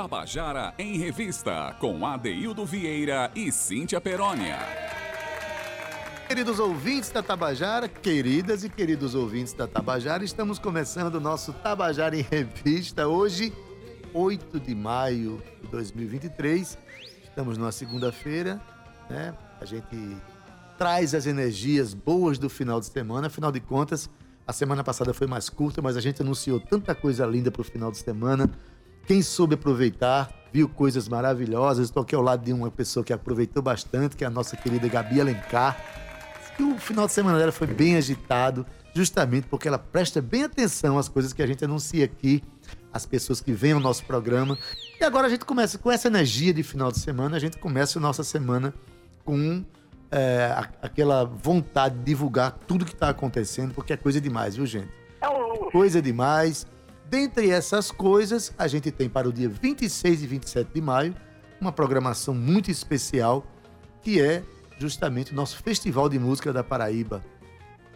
Tabajara em Revista, com Adeildo Vieira e Cíntia Perónia. Queridos ouvintes da Tabajara, queridas e queridos ouvintes da Tabajara, estamos começando o nosso Tabajara em Revista hoje, 8 de maio de 2023. Estamos numa segunda-feira, né? A gente traz as energias boas do final de semana, afinal de contas, a semana passada foi mais curta, mas a gente anunciou tanta coisa linda para o final de semana. Quem soube aproveitar, viu coisas maravilhosas. Estou aqui ao lado de uma pessoa que aproveitou bastante, que é a nossa querida Gabi Alencar. E o final de semana dela foi bem agitado, justamente porque ela presta bem atenção às coisas que a gente anuncia aqui, às pessoas que vêm ao nosso programa. E agora a gente começa com essa energia de final de semana, a gente começa a nossa semana com é, aquela vontade de divulgar tudo que está acontecendo, porque é coisa demais, viu, gente? Coisa demais. Dentre essas coisas, a gente tem para o dia 26 e 27 de maio uma programação muito especial, que é justamente o nosso Festival de Música da Paraíba.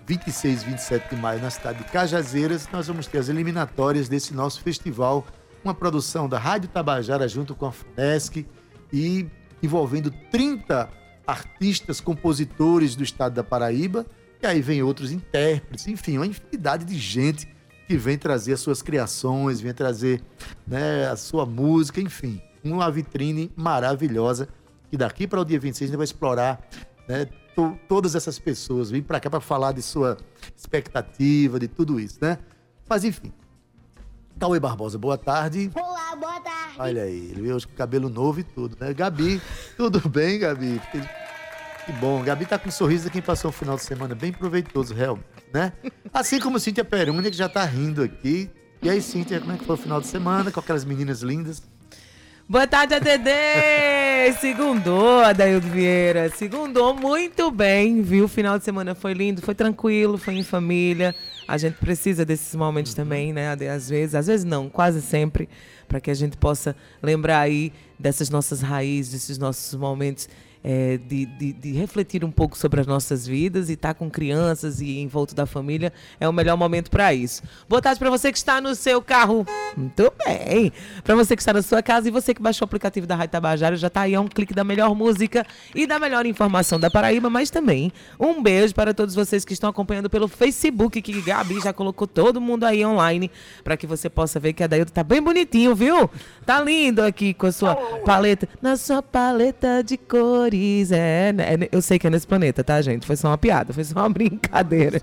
26 e 27 de maio, na cidade de Cajazeiras, nós vamos ter as eliminatórias desse nosso festival, uma produção da Rádio Tabajara junto com a FUNESC e envolvendo 30 artistas, compositores do estado da Paraíba, e aí vem outros intérpretes, enfim, uma infinidade de gente que vem trazer as suas criações, vem trazer né, a sua música, enfim, uma vitrine maravilhosa que daqui para o dia 26 a gente vai explorar né, to todas essas pessoas, vem para cá para falar de sua expectativa, de tudo isso, né? Mas enfim. Cauê Barbosa, boa tarde. Olá, boa tarde. Olha aí, ele veio com cabelo novo e tudo, né? Gabi, tudo bem, Gabi? Que bom. Gabi tá com um sorriso de quem passou um final de semana bem proveitoso, realmente, né? Assim como Cíntia Perúnia, que já tá rindo aqui. E aí, Cíntia, como é que foi o final de semana com aquelas meninas lindas? Boa tarde, ADD! Segundou, Adaildo Vieira. Segundou muito bem, viu? O final de semana foi lindo, foi tranquilo, foi em família. A gente precisa desses momentos também, né? Às vezes, às vezes não, quase sempre, para que a gente possa lembrar aí dessas nossas raízes, desses nossos momentos é, de, de, de, refletir um pouco sobre as nossas vidas e estar tá com crianças e em volta da família é o melhor momento para isso. Boa tarde para você que está no seu carro. Muito bem. Para você que está na sua casa e você que baixou o aplicativo da Rádio Tabajara, já está aí a um clique da melhor música e da melhor informação da Paraíba, mas também um beijo para todos vocês que estão acompanhando pelo Facebook, que Gabi já colocou todo mundo aí online para que você possa ver que a Daildo tá bem bonitinho, viu? Tá lindo aqui com a sua paleta, na sua paleta de cores É, né, é, eu sei que é nesse planeta, tá, gente? Foi só uma piada, foi só uma brincadeira.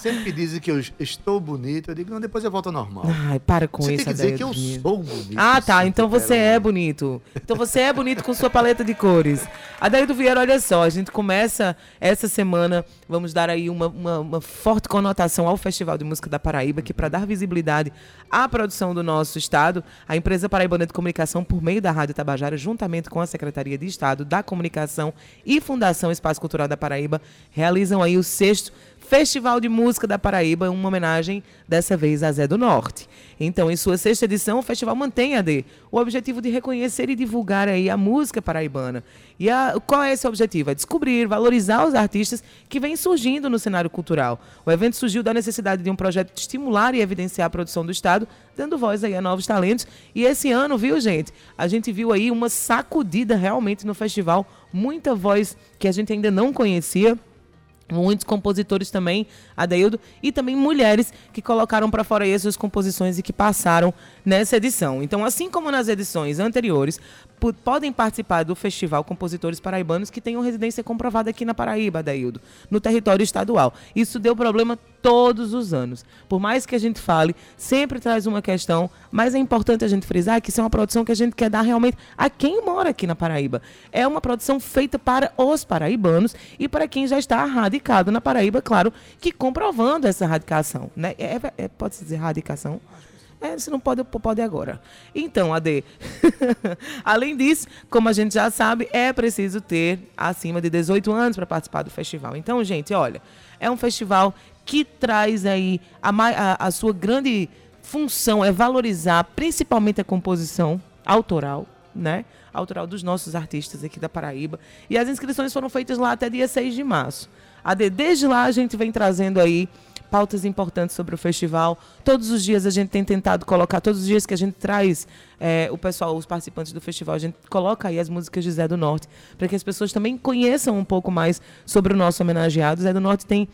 Sempre que dizem que eu estou bonito, eu digo, não, depois eu volto ao normal. Ai, para com você isso. Você tem que dizer que eu sou bonito. Ah, tá. Então você é bonito. Então você é bonito com sua paleta de cores. Adaildo Vieira, olha só, a gente começa essa semana, vamos dar aí uma, uma, uma forte conotação ao Festival de Música da Paraíba, que para dar visibilidade à produção do nosso estado, a empresa Paraibana de Comunicação, por meio da Rádio Tabajara, juntamente com a Secretaria de Estado, da Comunicação e Fundação Espaço Cultural da Paraíba realizam aí o sexto Festival de Música da Paraíba, uma homenagem dessa vez a Zé do Norte. Então, em sua sexta edição, o festival mantém AD, o objetivo de reconhecer e divulgar aí a música paraibana. E a, qual é esse objetivo? É descobrir, valorizar os artistas que vêm surgindo no cenário cultural. O evento surgiu da necessidade de um projeto de estimular e evidenciar a produção do Estado, dando voz aí a novos talentos. E esse ano, viu, gente? A gente viu aí uma sacudida realmente no festival, muita voz que a gente ainda não conhecia muitos compositores também, Adeildo, e também mulheres que colocaram para fora aí as suas composições e que passaram nessa edição. Então, assim como nas edições anteriores, podem participar do festival compositores paraibanos que tenham residência comprovada aqui na Paraíba, Adeildo, no território estadual. Isso deu problema todos os anos. Por mais que a gente fale, sempre traz uma questão, mas é importante a gente frisar que isso é uma produção que a gente quer dar realmente a quem mora aqui na Paraíba. É uma produção feita para os paraibanos e para quem já está radicado na Paraíba, claro, que comprovando essa radicação. Né? É, é, é Pode-se dizer radicação? É, se não pode, pode agora. Então, AD, além disso, como a gente já sabe, é preciso ter acima de 18 anos para participar do festival. Então, gente, olha, é um festival que traz aí a, a, a sua grande função é valorizar principalmente a composição autoral, né? Autoral dos nossos artistas aqui da Paraíba. E as inscrições foram feitas lá até dia 6 de março. AD, desde lá a gente vem trazendo aí pautas importantes sobre o festival. Todos os dias a gente tem tentado colocar, todos os dias que a gente traz é, o pessoal, os participantes do festival, a gente coloca aí as músicas de Zé do Norte, para que as pessoas também conheçam um pouco mais sobre o nosso homenageado. Zé do Norte tem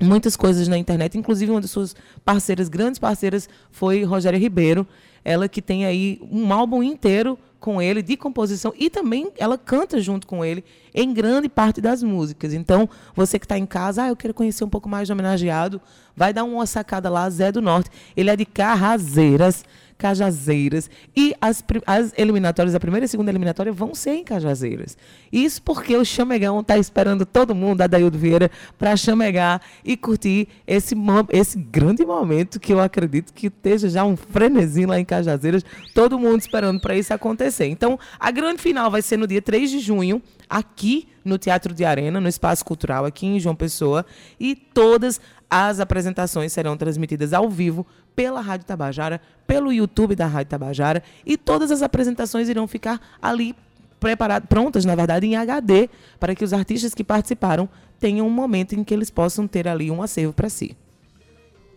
muitas coisas na internet, inclusive uma das suas parceiras, grandes parceiras, foi Rogéria Ribeiro, ela que tem aí um álbum inteiro com ele de composição e também ela canta junto com ele em grande parte das músicas. Então, você que está em casa, ah, eu quero conhecer um pouco mais do homenageado, vai dar uma sacada lá, Zé do Norte. Ele é de Carraseiras. Cajazeiras. E as, as eliminatórias, a primeira e a segunda eliminatória, vão ser em Cajazeiras. Isso porque o Chamegão está esperando todo mundo, a Daildo Vieira, para chamegar e curtir esse, esse grande momento que eu acredito que esteja já um frenesim lá em Cajazeiras, todo mundo esperando para isso acontecer. Então, a grande final vai ser no dia 3 de junho, aqui no Teatro de Arena, no Espaço Cultural, aqui em João Pessoa, e todas as apresentações serão transmitidas ao vivo pela Rádio Tabajara, pelo YouTube da Rádio Tabajara, e todas as apresentações irão ficar ali preparadas, prontas, na verdade, em HD, para que os artistas que participaram tenham um momento em que eles possam ter ali um acervo para si.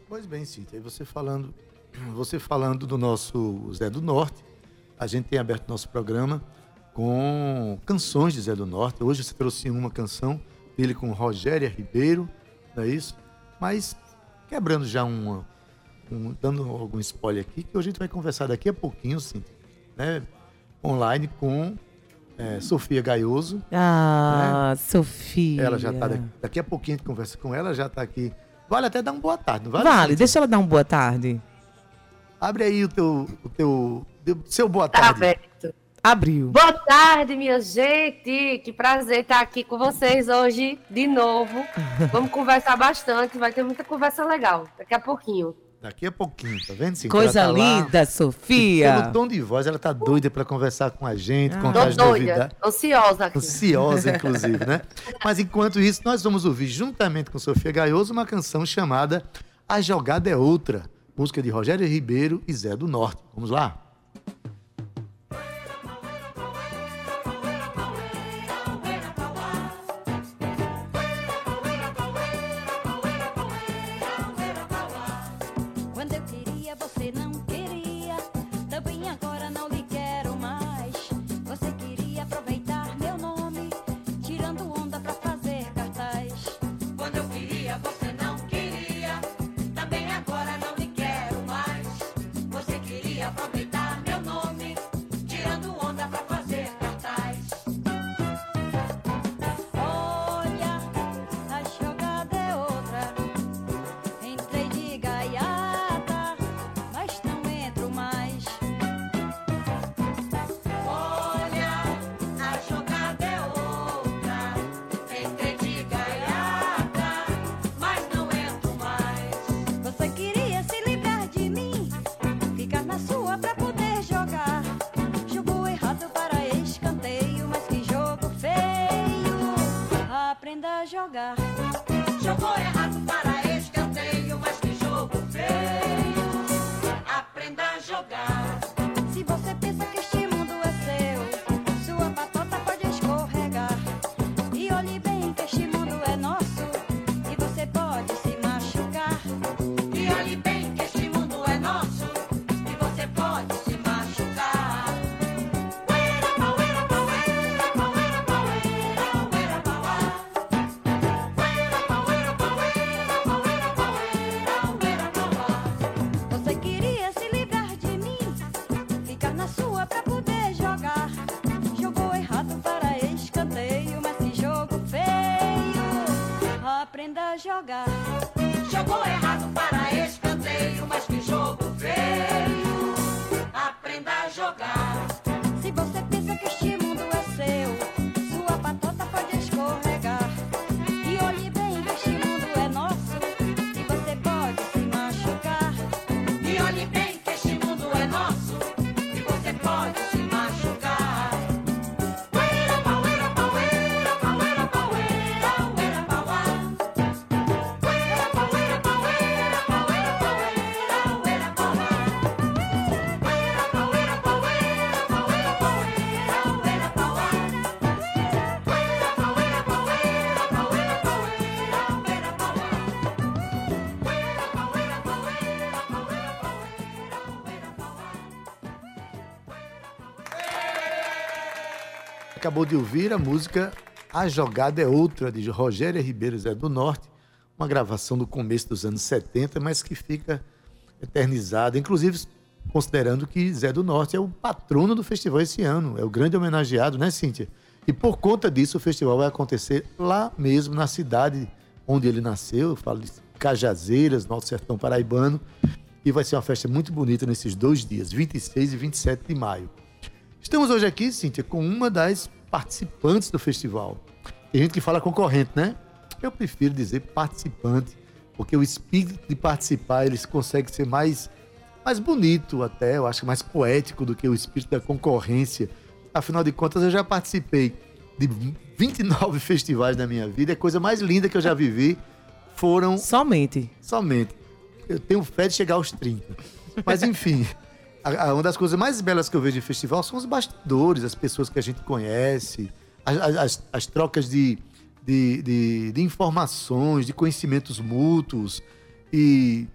Pois bem, Cíntia, você falando, você falando do nosso Zé do Norte, a gente tem aberto nosso programa com canções de Zé do Norte. Hoje você trouxe uma canção dele com Rogéria Ribeiro, não é isso? Mas quebrando já uma, um, dando algum spoiler aqui, que hoje a gente vai conversar daqui a pouquinho, sim, né? Online com é, Sofia Gaioso. Ah, né? Sofia. Ela já está daqui, daqui, a pouquinho a gente conversa com ela, já está aqui. Vale até dar uma boa tarde, não vale? Vale, deixa ela dar uma boa tarde. Abre aí o teu, o teu, seu boa tarde. Tá aberto. Abriu. Boa tarde, minha gente. Que prazer estar aqui com vocês hoje de novo. Vamos conversar bastante, vai ter muita conversa legal daqui a pouquinho. Daqui a pouquinho, tá vendo? Sim, Coisa tá linda, lá. Sofia. pelo tom de voz, ela tá doida para conversar com a gente, ah. contar Tô as doida, novidades. Ansiosa aqui. Ansiosa, inclusive, né? Mas enquanto isso, nós vamos ouvir, juntamente com Sofia Gaioso, uma canção chamada A Jogada é Outra, música de Rogério Ribeiro e Zé do Norte. Vamos lá? dialogar acabou de ouvir a música A Jogada é Outra, de Rogério Ribeiro Zé do Norte, uma gravação do começo dos anos 70, mas que fica eternizada, inclusive considerando que Zé do Norte é o patrono do festival esse ano, é o grande homenageado, né, Cíntia? E por conta disso, o festival vai acontecer lá mesmo, na cidade onde ele nasceu, eu falo de Cajazeiras, Nosso Sertão Paraibano, e vai ser uma festa muito bonita nesses dois dias, 26 e 27 de maio. Estamos hoje aqui, Cíntia, com uma das participantes do festival. Tem gente que fala concorrente, né? Eu prefiro dizer participante, porque o espírito de participar ele consegue ser mais, mais bonito até, eu acho mais poético do que o espírito da concorrência. Afinal de contas, eu já participei de 29 festivais na minha vida, a coisa mais linda que eu já vivi. Foram. Somente. Somente. Eu tenho fé de chegar aos 30. Mas enfim. A, a, uma das coisas mais belas que eu vejo em festival são os bastidores, as pessoas que a gente conhece, as, as, as trocas de, de, de, de, informações, de conhecimentos mútuos. E,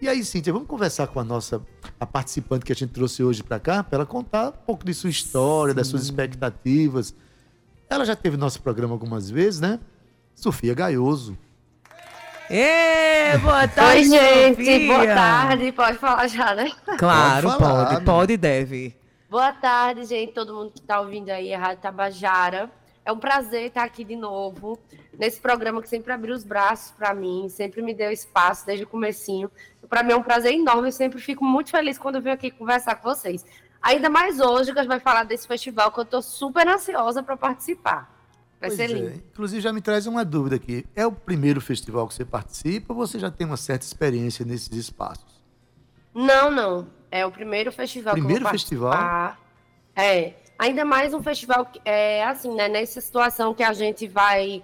e aí, Cíntia, vamos conversar com a nossa a participante que a gente trouxe hoje para cá, para ela contar um pouco de sua história, Sim. das suas expectativas. Ela já teve nosso programa algumas vezes, né? Sofia Gaioso. Ê, boa tarde, Oi, gente. Sofia. Boa tarde. Pode falar já, né? Claro, pode, pode, pode e deve. Boa tarde, gente. Todo mundo que está ouvindo aí, a Rádio Tabajara. É um prazer estar aqui de novo, nesse programa que sempre abriu os braços para mim, sempre me deu espaço desde o comecinho. Para mim é um prazer enorme, eu sempre fico muito feliz quando eu venho aqui conversar com vocês. Ainda mais hoje que a gente vai falar desse festival que eu estou super ansiosa para participar. Vai pois ser é. lindo. É. Inclusive, já me traz uma dúvida aqui. É o primeiro festival que você participa ou você já tem uma certa experiência nesses espaços? Não, não. É o primeiro festival primeiro que eu vou festival? É. Ainda mais um festival que é assim, né? Nessa situação que a gente vai.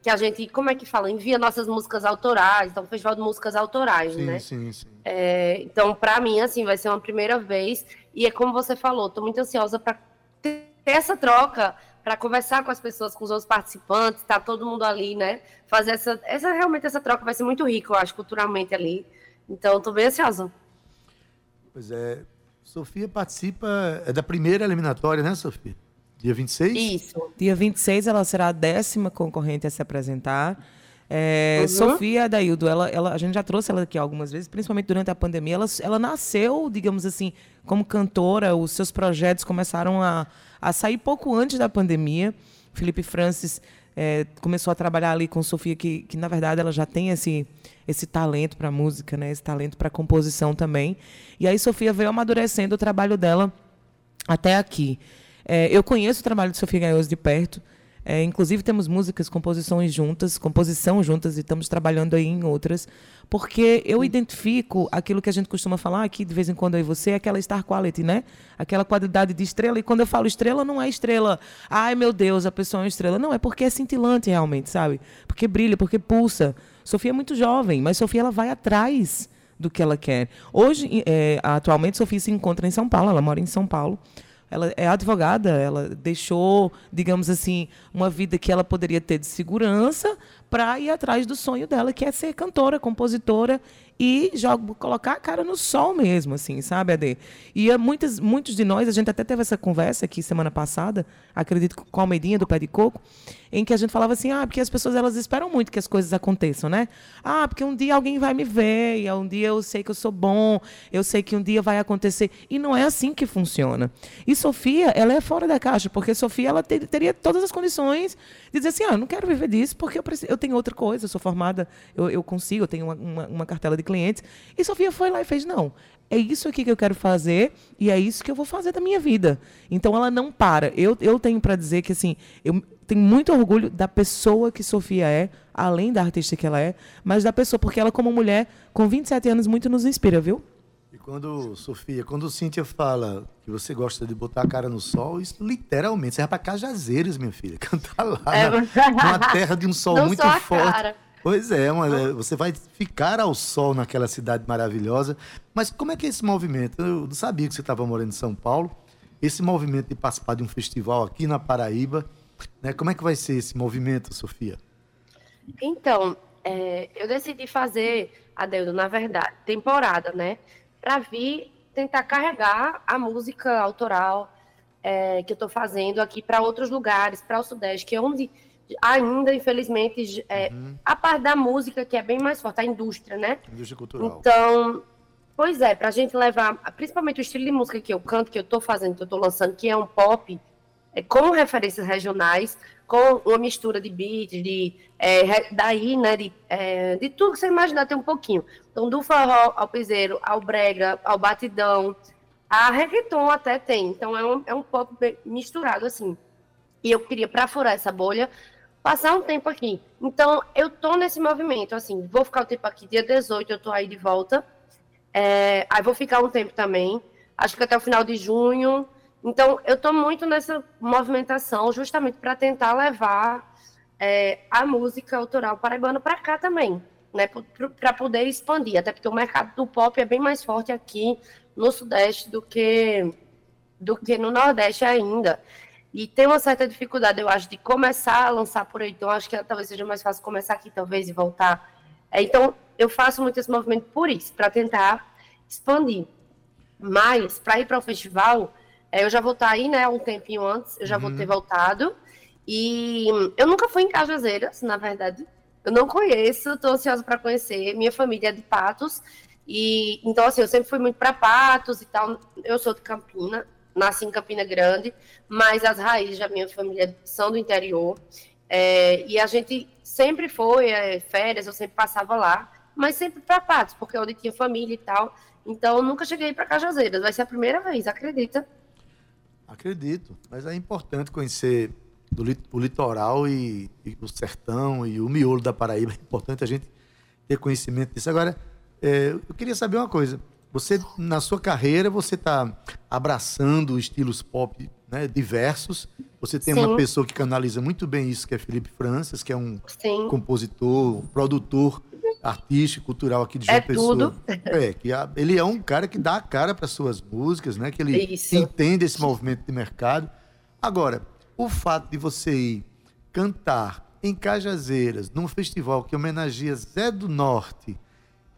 Que a gente, como é que fala? Envia nossas músicas autorais. Então, festival de músicas autorais, sim, né? Sim, sim. É, então, para mim, assim, vai ser uma primeira vez. E é como você falou, estou muito ansiosa para ter essa troca, para conversar com as pessoas, com os outros participantes, tá todo mundo ali, né? Fazer essa, essa realmente essa troca vai ser muito rica, eu acho, culturalmente ali. Então, estou bem ansiosa. Pois é. Sofia participa é da primeira eliminatória, né, Sofia? Dia 26? Isso. Dia 26 ela será a décima concorrente a se apresentar. É, uhum. Sofia Daildo, ela, ela, a gente já trouxe ela aqui algumas vezes, principalmente durante a pandemia. Ela, ela nasceu, digamos assim, como cantora. Os seus projetos começaram a, a sair pouco antes da pandemia. Felipe Francis é, começou a trabalhar ali com Sofia, que, que na verdade ela já tem esse, esse talento para música, né? esse talento para composição também. E aí Sofia veio amadurecendo o trabalho dela até aqui. É, eu conheço o trabalho de Sofia Gaioso de perto. É, inclusive temos músicas, composições juntas, composição juntas e estamos trabalhando aí em outras, porque eu identifico aquilo que a gente costuma falar aqui de vez em quando aí você, aquela star quality, né? Aquela qualidade de estrela. E quando eu falo estrela, não é estrela, ai meu Deus, a pessoa é uma estrela. Não, é porque é cintilante realmente, sabe? Porque brilha, porque pulsa. Sofia é muito jovem, mas Sofia ela vai atrás do que ela quer. Hoje, é, atualmente, Sofia se encontra em São Paulo, ela mora em São Paulo ela é advogada, ela deixou, digamos assim, uma vida que ela poderia ter de segurança para ir atrás do sonho dela, que é ser cantora, compositora e jogo, colocar a cara no sol mesmo, assim, sabe, Ade? E muitas, muitos de nós, a gente até teve essa conversa aqui semana passada, acredito com a Almeidinha do Pé de Coco, em que a gente falava assim, ah, porque as pessoas elas esperam muito que as coisas aconteçam, né? Ah, porque um dia alguém vai me ver, e um dia eu sei que eu sou bom, eu sei que um dia vai acontecer. E não é assim que funciona. E Sofia, ela é fora da caixa, porque Sofia, ela ter, teria todas as condições de dizer assim, ah, eu não quero viver disso, porque eu, preciso, eu tenho outra coisa, eu sou formada, eu, eu consigo, eu tenho uma, uma, uma cartela de clientes. E Sofia foi lá e fez: não, é isso aqui que eu quero fazer e é isso que eu vou fazer da minha vida. Então ela não para. Eu, eu tenho para dizer que assim, eu tenho muito orgulho da pessoa que Sofia é, além da artista que ela é, mas da pessoa, porque ela, como mulher, com 27 anos, muito nos inspira, viu? Quando, Sofia, quando Cíntia fala que você gosta de botar a cara no sol, isso literalmente serve para Cajazeiras, minha filha. Cantar lá é, na, numa terra de um sol não muito forte. Cara. Pois é, uma, é, você vai ficar ao sol naquela cidade maravilhosa. Mas como é que é esse movimento? Eu não sabia que você estava morando em São Paulo. Esse movimento de participar de um festival aqui na Paraíba, né? Como é que vai ser esse movimento, Sofia? Então, é, eu decidi fazer, Adeudo, na verdade, temporada, né? Para vir tentar carregar a música autoral é, que eu estou fazendo aqui para outros lugares, para o Sudeste, que é onde ainda, infelizmente, é, uhum. a parte da música, que é bem mais forte, a indústria, né? Indústria cultural. Então, pois é, para a gente levar, principalmente o estilo de música que eu canto, que eu estou fazendo, que eu estou lançando, que é um pop, é, com referências regionais, com uma mistura de beats, de, é, daí, né, de, é, de tudo que você imaginar tem um pouquinho. Então, do forró ao piseiro, ao brega, ao batidão, a reggaeton até tem. Então, é um, é um pop misturado, assim. E eu queria, para furar essa bolha, passar um tempo aqui. Então, eu tô nesse movimento, assim, vou ficar o um tempo aqui, dia 18 eu tô aí de volta. É, aí vou ficar um tempo também, acho que até o final de junho. Então, eu tô muito nessa movimentação, justamente para tentar levar é, a música autoral paraibana para cá também, né, para poder expandir, até porque o mercado do pop é bem mais forte aqui no Sudeste do que, do que no Nordeste ainda. E tem uma certa dificuldade, eu acho, de começar a lançar por aí. Então, acho que talvez seja mais fácil começar aqui, talvez, e voltar. É, então, eu faço muito esse movimento por isso, para tentar expandir. Mas, para ir para o festival, eu já vou estar aí, né, um tempinho antes, eu já uhum. vou ter voltado. E eu nunca fui em Cajazeiras, na verdade. Eu não conheço, estou ansiosa para conhecer. Minha família é de Patos. E então, assim, eu sempre fui muito para Patos e tal. Eu sou de Campina, nasci em Campina Grande, mas as raízes da minha família são do interior. É, e a gente sempre foi, é, férias, eu sempre passava lá, mas sempre para Patos, porque é onde tinha família e tal. Então, eu nunca cheguei para Cajazeiras. Vai ser a primeira vez, acredita? Acredito, mas é importante conhecer do, o litoral e, e, o sertão e o miolo da Paraíba. É importante a gente ter conhecimento disso. Agora, é, eu queria saber uma coisa. Você, na sua carreira, você está abraçando estilos pop né, diversos. Você tem Sim. uma pessoa que canaliza muito bem isso, que é Felipe Francis, que é um Sim. compositor, produtor artístico, cultural aqui de João é Pessoa. Tudo. É, que a, ele é um cara que dá a cara para suas músicas, né? Que ele Isso. entende esse movimento de mercado. Agora, o fato de você ir cantar em Cajazeiras, num festival que homenageia Zé do Norte,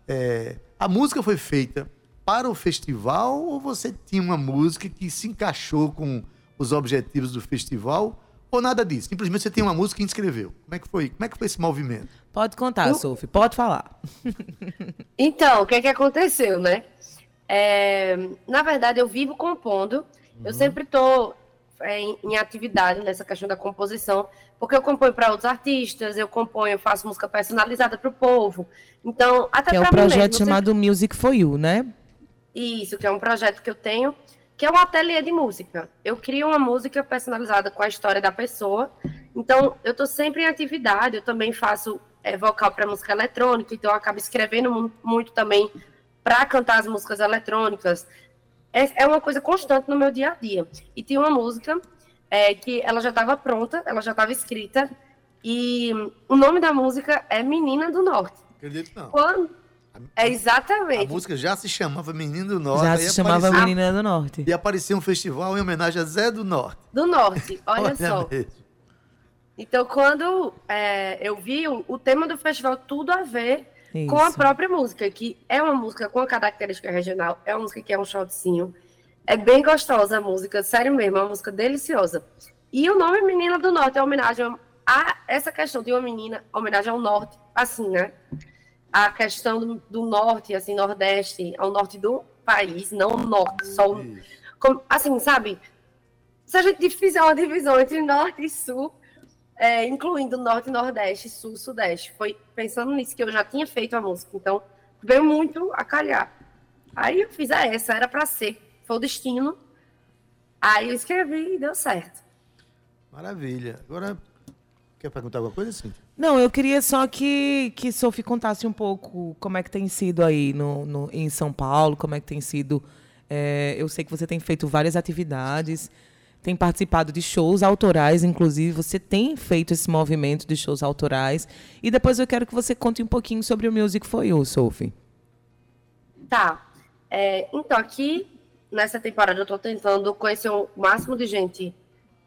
é, a música foi feita para o festival ou você tinha uma música que se encaixou com os objetivos do festival ou nada disso? Simplesmente você tem uma música e inscreveu. Como é que foi? Como é que foi esse movimento? Pode contar, eu... Sophie, pode falar. Então, o que é que aconteceu, né? É, na verdade, eu vivo compondo. Uhum. Eu sempre estou é, em, em, atividade nessa questão da composição, porque eu componho para outros artistas, eu componho, eu faço música personalizada para o povo. Então, até para é um projeto mesmo, chamado sempre... Music for You, né? Isso, que é um projeto que eu tenho que é um ateliê de música. Eu crio uma música personalizada com a história da pessoa. Então, eu estou sempre em atividade. Eu também faço é, vocal para música eletrônica, então eu acabo escrevendo muito também para cantar as músicas eletrônicas. É, é, uma coisa constante no meu dia a dia. E tinha uma música é, que ela já estava pronta, ela já estava escrita, e o nome da música é Menina do Norte. Acredito não. Quando, é exatamente. A música já se chamava Menina do Norte. Já se chamava apareceu, Menina do Norte. E apareceu um festival em homenagem a Zé do Norte. Do Norte, olha, olha só. Mesmo. Então, quando é, eu vi o, o, tema do festival, tudo a ver Isso. com a própria música, que é uma música com a característica regional, é uma música que é um shotzinho. É bem gostosa a música, sério mesmo, é uma música deliciosa. E o nome Menina do Norte é homenagem a essa questão de uma menina, homenagem ao norte, assim, né? A questão do, do, norte, assim, nordeste, ao norte do país, não norte, só o, como, assim, sabe? Se a gente fizer uma divisão entre norte e sul, é, incluindo norte, nordeste, sul, sudeste, foi pensando nisso que eu já tinha feito a música, então veio muito a calhar. Aí eu fiz a essa, era para ser, foi o destino. Aí eu escrevi e deu certo. Maravilha. Agora, quer perguntar alguma coisa, Cíntia? Não, eu queria só que, que Sophie contasse um pouco como é que tem sido aí no, no em São Paulo, como é que tem sido. É, eu sei que você tem feito várias atividades, tem participado de shows autorais, inclusive, você tem feito esse movimento de shows autorais. E depois eu quero que você conte um pouquinho sobre o Music for You, Sophie. Tá. É, então, aqui nessa temporada eu estou tentando conhecer o máximo de gente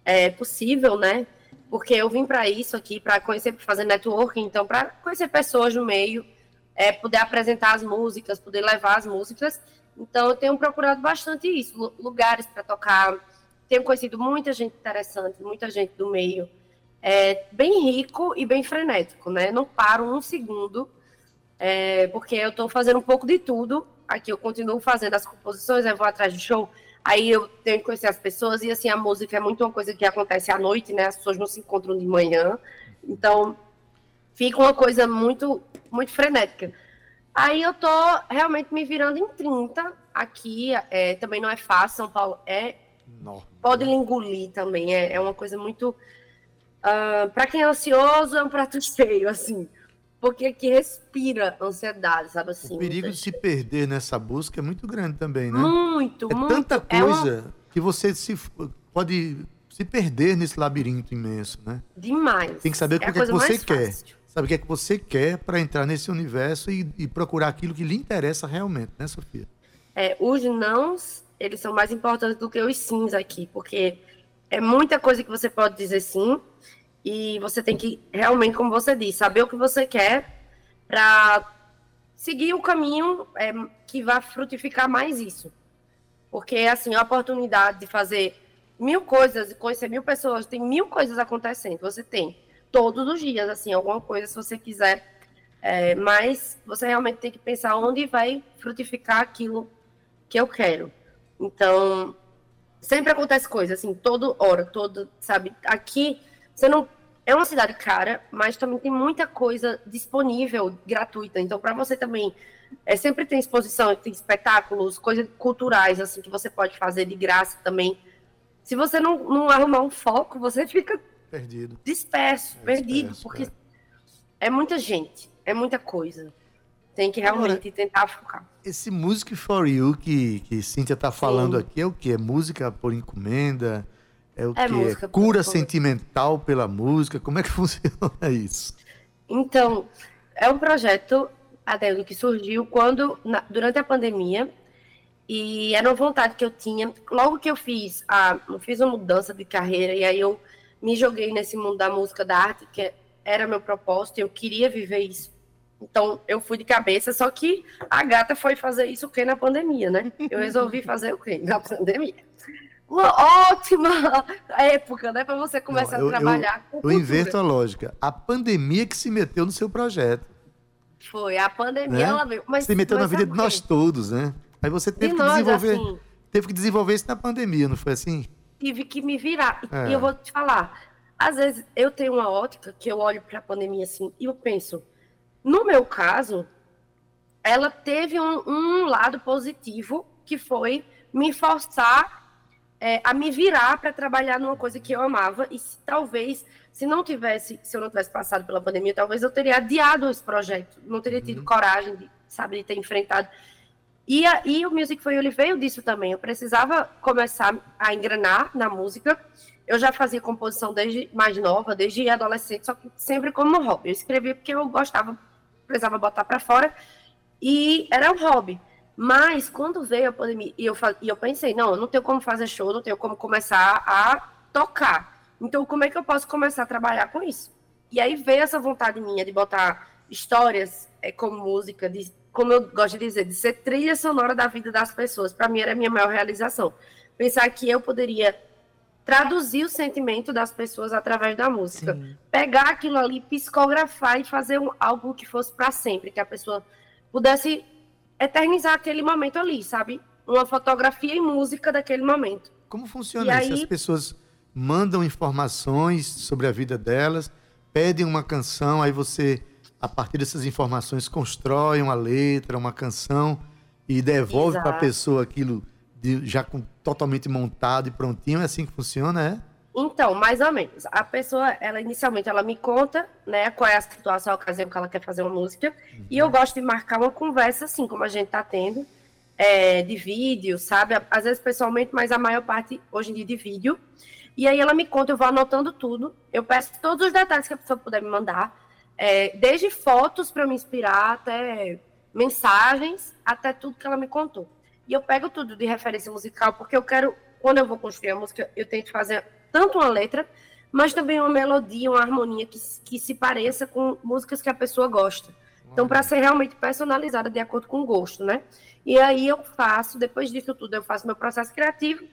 é, possível, né? Porque eu vim para isso aqui, para conhecer, fazer networking, então, para conhecer pessoas no meio, é, poder apresentar as músicas, poder levar as músicas. Então, eu tenho procurado bastante isso, lugares para tocar, tenho conhecido muita gente interessante, muita gente do meio, é, bem rico e bem frenético, né? Não paro um segundo, é, porque eu estou fazendo um pouco de tudo. Aqui eu continuo fazendo as composições, eu vou atrás de show, aí eu tenho que conhecer as pessoas, e assim, a música é muito uma coisa que acontece à noite, né? As pessoas não se encontram de manhã, então fica uma coisa muito, muito frenética. Aí eu tô realmente me virando em 30 aqui, é, também não é fácil, São Paulo é. Não. Pode engolir também, é, é uma coisa muito. Uh, ah, para quem é ansioso, é um prato cheio, assim. Porque aqui respira ansiedade, sabe assim? O perigo de se perder nessa busca é muito grande também, né? Muito, é muito. tanta coisa é uma... que você se, pode se perder nesse labirinto imenso, né? Demais. Tem que saber é o que, é que você quer. Fácil. Sabe o que é que você quer para entrar nesse universo e, e, procurar aquilo que lhe interessa realmente, né, Sofia? É, os nãos, eles são mais importantes do que os sims aqui, porque é muita coisa que você pode dizer sim, e você tem que realmente, como você disse, saber o que você quer para seguir o caminho é, que vai frutificar mais isso. Porque, assim, a oportunidade de fazer mil coisas e conhecer mil pessoas, tem mil coisas acontecendo. Você tem todos os dias, assim, alguma coisa se você quiser. É, mas você realmente tem que pensar onde vai frutificar aquilo que eu quero. Então, sempre acontece coisa, assim, toda hora, todo, sabe? Aqui, você não. É uma cidade cara, mas também tem muita coisa disponível, gratuita. Então, para você também. É, sempre tem exposição, tem espetáculos, coisas culturais, assim, que você pode fazer de graça também. Se você não, não arrumar um foco, você fica Perdido. Disperso, é perdido, disperso, porque é. é. muita gente, é muita coisa. Tem que realmente Agora, tentar focar. Esse Music for You que, que Cíntia tá falando Sim. aqui é o que? É música por encomenda? É o é que? É cura sentimental pela música? Como é que funciona isso? Então, é um projeto, Adélio, que surgiu quando, na, durante a pandemia, e era uma vontade que eu tinha. Logo que eu fiz, a, eu fiz uma mudança de carreira, e aí eu me joguei nesse mundo da música, da arte, que era meu propósito, eu queria viver isso. Então, eu fui de cabeça, só que a gata foi fazer isso o que na pandemia, né? Eu resolvi fazer o quê? Na pandemia. Uma ótima época, né, para você começar Não, eu, a trabalhar eu, com Eu inverto a lógica. A pandemia que se meteu no seu projeto. Foi, a pandemia né? ela veio. Mas, se meteu na vida de nós todos, né? Aí você teve de que nós, desenvolver, assim, teve que desenvolver isso na pandemia, não foi assim? tive que me virar. É. E eu vou te falar, às vezes eu tenho uma ótica que eu olho para a pandemia assim e eu penso, no meu caso, ela teve um, um lado positivo que foi me forçar é, a me virar para trabalhar numa coisa que eu amava e se, talvez se não tivesse se eu não tivesse passado pela pandemia talvez eu teria adiado esse projeto não teria tido uhum. coragem de sabe de ter enfrentado e, a, e o Music You ele veio disso também. Eu precisava começar a engrenar na música. Eu já fazia composição desde mais nova, desde adolescente, só que sempre como hobby. Eu escrevia porque eu gostava, precisava botar para fora. E era um hobby. Mas quando veio a pandemia, e eu, e eu pensei, não, eu não tenho como fazer show, não tenho como começar a tocar. Então, como é que eu posso começar a trabalhar com isso? E aí veio essa vontade minha de botar histórias é, como música, de como eu gosto de dizer, de ser trilha sonora da vida das pessoas. Para mim era a minha maior realização. Pensar que eu poderia traduzir o sentimento das pessoas através da música. Sim. Pegar aquilo ali, psicografar e fazer um, algo que fosse para sempre, que a pessoa pudesse eternizar aquele momento ali, sabe? Uma fotografia e música daquele momento. Como funciona e isso? Aí... As pessoas mandam informações sobre a vida delas, pedem uma canção, aí você a partir dessas informações, constrói uma letra, uma canção e devolve para a pessoa aquilo de, já com, totalmente montado e prontinho. É assim que funciona, é? Então, mais ou menos. A pessoa, ela inicialmente, ela me conta, né, qual é a situação, a ocasião que ela quer fazer uma música. Uhum. E eu gosto de marcar uma conversa, assim, como a gente está tendo, é, de vídeo, sabe? Às vezes pessoalmente, mas a maior parte, hoje em dia, de vídeo. E aí ela me conta, eu vou anotando tudo. Eu peço todos os detalhes que a pessoa puder me mandar. É, desde fotos para me inspirar, até mensagens, até tudo que ela me contou. E eu pego tudo de referência musical, porque eu quero, quando eu vou construir a música, eu tento fazer tanto uma letra, mas também uma melodia, uma harmonia que, que se pareça com músicas que a pessoa gosta. Então, para ser realmente personalizada de acordo com o gosto, né? E aí eu faço, depois disso tudo, eu faço meu processo criativo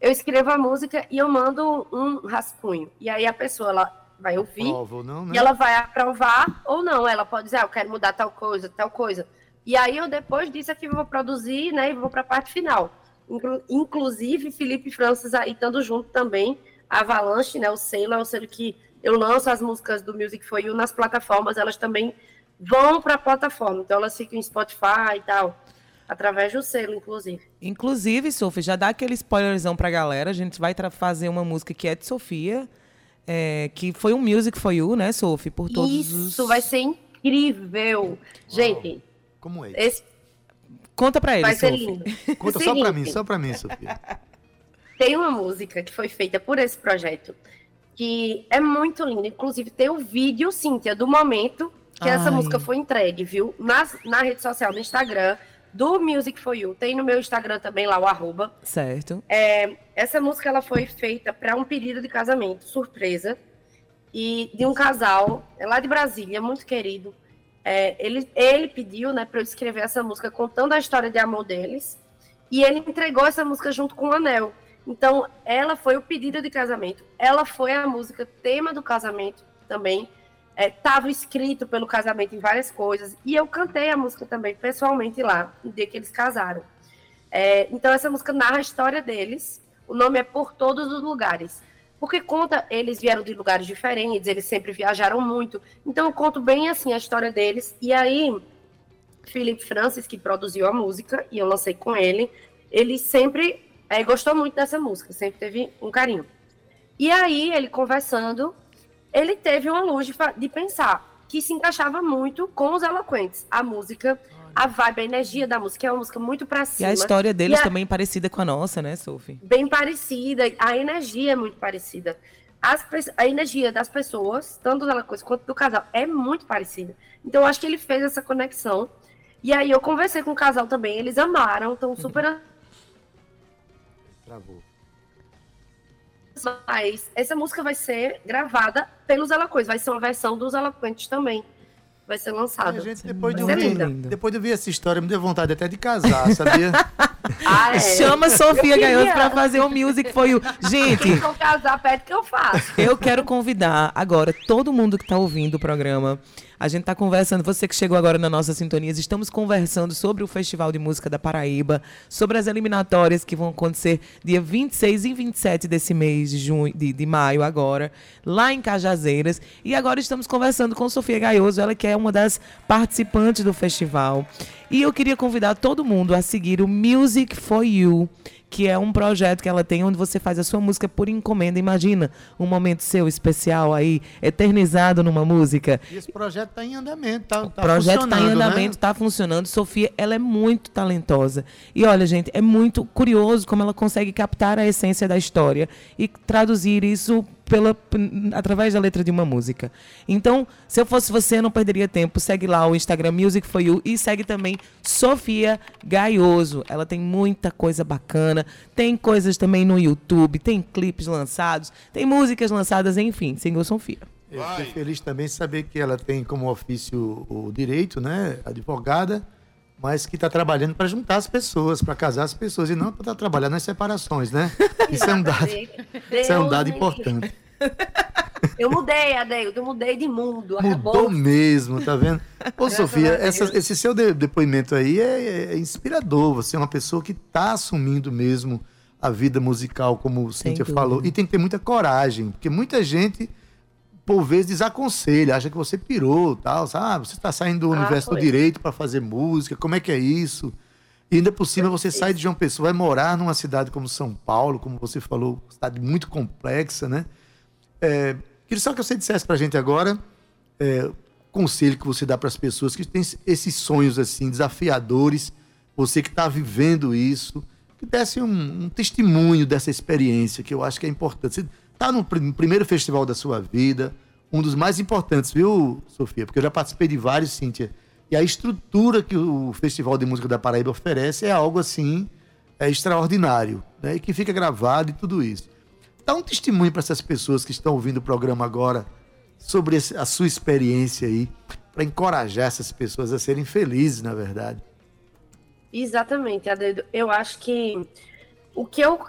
eu escrevo a música e eu mando um rascunho. E aí a pessoa ela vai ouvir não, né? e ela vai aprovar ou não. Ela pode dizer, ah, eu quero mudar tal coisa, tal coisa. E aí eu depois disso aqui vou produzir, né, e vou para a parte final. Inclu inclusive Felipe e Francis aí estando junto também, Avalanche, né, o selo é o selo que eu lanço as músicas do Music for You nas plataformas, elas também vão para a plataforma. Então elas ficam em Spotify e tal, através do selo, inclusive. Inclusive, Sophie, já dá aquele spoilerzão pra galera. A gente vai fazer uma música que é de Sofia, é, que foi um Music for You, né, Sophie? Por todos Isso os... vai ser incrível. Gente, Como é? esse Conta pra eles, vai ser Sophie. lindo. Conta só pra seguinte, mim, só pra mim, Sofia. Tem uma música que foi feita por esse projeto que é muito linda. Inclusive, tem o vídeo, Cíntia, do momento que essa Ai. música foi entregue, viu? Nas, na rede social, no Instagram, do Music for You. Tem no meu Instagram também lá, o arroba. Certo. É, essa música ela foi feita para um pedido de casamento, surpresa, e de um casal é lá de Brasília, muito querido. É, ele, ele pediu né, para eu escrever essa música contando a história de amor deles, e ele entregou essa música junto com o anel. Então, ela foi o pedido de casamento, ela foi a música tema do casamento também. Estava escrito pelo casamento em várias coisas, e eu cantei a música também pessoalmente lá, no dia que eles casaram. É, então, essa música narra a história deles. O nome é Por Todos os Lugares. Porque conta, eles vieram de lugares diferentes, eles sempre viajaram muito. Então, eu conto bem assim a história deles. E aí, Felipe Francis, que produziu a música, e eu lancei com ele, ele sempre é, gostou muito dessa música, sempre teve um carinho. E aí, ele conversando, ele teve uma luz de, de pensar que se encaixava muito com os eloquentes. A música, a vibe, a energia da música é uma música muito pra E cima. a história deles E a- também parecida com a nossa, né, Sophie? bem parecida, a energia é muito parecida. As a energia das pessoas, tanto da coisa quanto do casal, é muito parecida. Então, eu acho que ele fez essa conexão. E aí, eu conversei com o casal também, eles amaram, estão super. Travou. Mas essa música vai ser gravada pelos Eloquentes, vai ser uma versão dos Eloquentes também. Vai ser lançada. A gente, depois de, ouvir, depois de ouvir essa história, me deu vontade até de casar, sabia? Ah, é. Chama a Sofia Gaioso pra fazer o Music for You. Gente, Quem for casar, pede que eu faço. Eu quero convidar agora todo mundo que está ouvindo o programa. A gente está conversando, você que chegou agora na nossa sintonia, estamos conversando sobre o Festival de Música da Paraíba, sobre as eliminatórias que vão acontecer dia 26 e 27 desse mês de, junho, de, de maio agora, lá em Cajazeiras. E agora estamos conversando com Sofia Gaioso, ela que é uma das participantes do festival. E eu queria convidar todo mundo a seguir o Music for You, que é um projeto que ela tem onde você faz a sua música por encomenda. Imagina um momento seu especial aí, eternizado numa música. E esse projeto está em andamento, tá, O projeto está em né? andamento, está funcionando. Sofia, ela é muito talentosa. E olha, gente, é muito curioso como ela consegue captar a essência da história e traduzir isso pela, através da letra de uma música. Então, se eu fosse você, não perderia tempo. Segue lá o Instagram Music for You e segue também Sofia Gaioso. Ela tem muita coisa bacana. Tem coisas também no YouTube, tem clipes lançados, tem músicas lançadas, enfim. Siga Sofia. Eu fiquei feliz também de saber que ela tem como ofício o direito, né? Advogada, mas que está trabalhando para juntar as pessoas, para casar as pessoas, e não para trabalhar nas separações, né? Isso é um dado, isso é um dado me importante. Eu mudei, Adeildo, eu mudei de mundo. Mudou Acabou. mesmo, tá vendo? Ô, Graças Sofia, essa- esse seu de- depoimento aí é, é inspirador. Você é uma pessoa que está assumindo mesmo a vida musical, como o Cíntia falou. E tem que ter muita coragem, porque muita gente, por vezes, desaconselha, acha que você pirou, tal, sabe? Você está saindo do Ah, universo do foi. direito para fazer música, como é que é isso? E ainda por cima você sai de João Pessoa, vai morar numa cidade como São Paulo, como você falou, cidade muito complexa, né? É, queria só que você dissesse pra gente agora é, o conselho que você dá para as pessoas que têm esses sonhos assim desafiadores, você que está vivendo isso, que desse um, um testemunho dessa experiência que eu acho que é importante. Você está no prim- primeiro festival da sua vida, um dos mais importantes, viu, Sofia? Porque eu já participei de vários, Cíntia. E a estrutura que o Festival de Música da Paraíba oferece é algo assim é extraordinário, né? E que fica gravado e tudo isso. Dá um testemunho para essas pessoas que estão ouvindo o programa agora sobre a sua experiência aí, para encorajar essas pessoas a serem felizes, na verdade. Exatamente, Adeildo. Eu acho que o que eu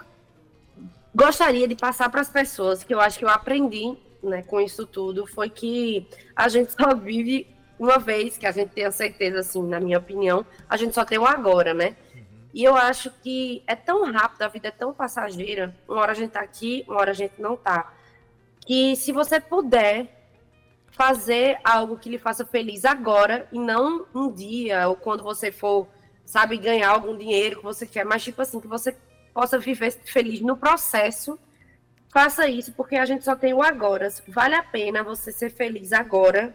gostaria de passar para as pessoas, que eu acho que eu aprendi né, com isso tudo, foi que a gente só vive uma vez, que a gente tem a certeza, assim, na minha opinião, a gente só tem o agora, né? E eu acho que é tão rápido, a vida é tão passageira, uma hora a gente tá aqui, uma hora a gente não tá. Que se você puder fazer algo que lhe faça feliz agora e não um dia ou quando você for, sabe, ganhar algum dinheiro que você quer, mas tipo assim, que você possa viver feliz no processo, faça isso, porque a gente só tem o agora. Vale a pena você ser feliz agora